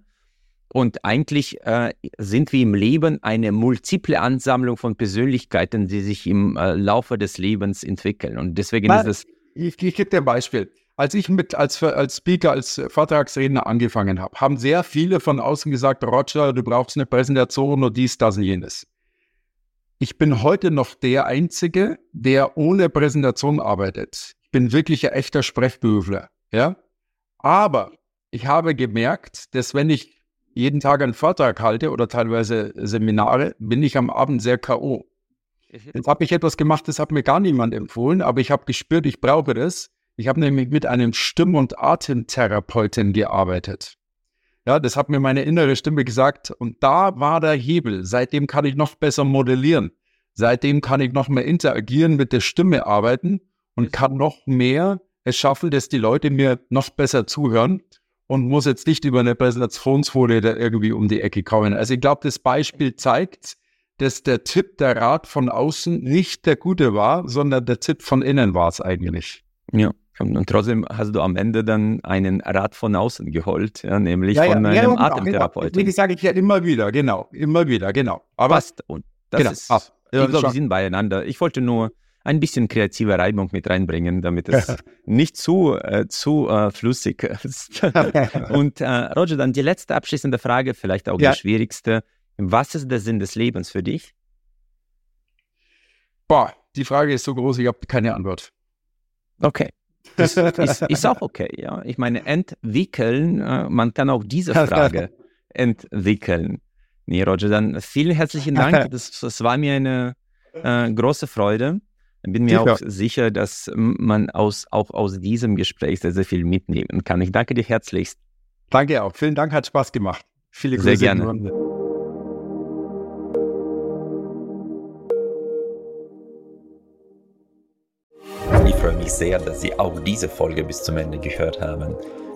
und eigentlich äh, sind wir im Leben eine multiple Ansammlung von Persönlichkeiten, die sich im äh, Laufe des Lebens entwickeln. Und deswegen Mal, ist es. Ich, ich gebe dir ein Beispiel. Als ich mit als, als Speaker, als Vortragsredner angefangen habe, haben sehr viele von außen gesagt, Roger, du brauchst eine Präsentation oder dies, das und jenes. Ich bin heute noch der Einzige, der ohne Präsentation arbeitet. Ich bin wirklich ein echter Sprechberufler. Ja? Aber ich habe gemerkt, dass wenn ich jeden Tag einen Vortrag halte oder teilweise Seminare, bin ich am Abend sehr K.O. Mhm. Jetzt habe ich etwas gemacht, das hat mir gar niemand empfohlen, aber ich habe gespürt, ich brauche das. Ich habe nämlich mit einem Stimm- und Atemtherapeuten gearbeitet. Ja, das hat mir meine innere Stimme gesagt. Und da war der Hebel. Seitdem kann ich noch besser modellieren. Seitdem kann ich noch mehr interagieren, mit der Stimme arbeiten und kann noch mehr es schaffen, dass die Leute mir noch besser zuhören und muss jetzt nicht über eine Präsentationsfolie da irgendwie um die Ecke kommen. Also ich glaube, das Beispiel zeigt, dass der Tipp, der Rat von außen nicht der gute war, sondern der Tipp von innen war es eigentlich. Ja. Und trotzdem hast du am Ende dann einen Rat von außen geholt, ja, nämlich ja, ja, von einem ja, Atemtherapeuten. Wie sage ich ja immer wieder, genau, immer wieder, genau. Aber Passt. Und das genau. ist, ah, ich glaube, wir sind beieinander. Ich wollte nur ein bisschen kreative Reibung mit reinbringen, damit es [LAUGHS] nicht zu, äh, zu äh, flüssig ist. [LAUGHS] Und äh, Roger, dann die letzte abschließende Frage, vielleicht auch ja. die schwierigste. Was ist der Sinn des Lebens für dich? Boah, die Frage ist so groß, ich habe keine Antwort. Okay. Das ist, ist, auch okay, ja. Ich meine, entwickeln, äh, man kann auch diese [LAUGHS] Frage entwickeln. Nee, Roger, dann vielen herzlichen Dank. Das, das war mir eine äh, große Freude bin mir sicher. auch sicher, dass man aus, auch aus diesem Gespräch sehr, sehr viel mitnehmen kann. Ich danke dir herzlichst. Danke auch. Vielen Dank, hat Spaß gemacht. Viele Grüße. Sehr gerne. Ich freue mich sehr, dass Sie auch diese Folge bis zum Ende gehört haben.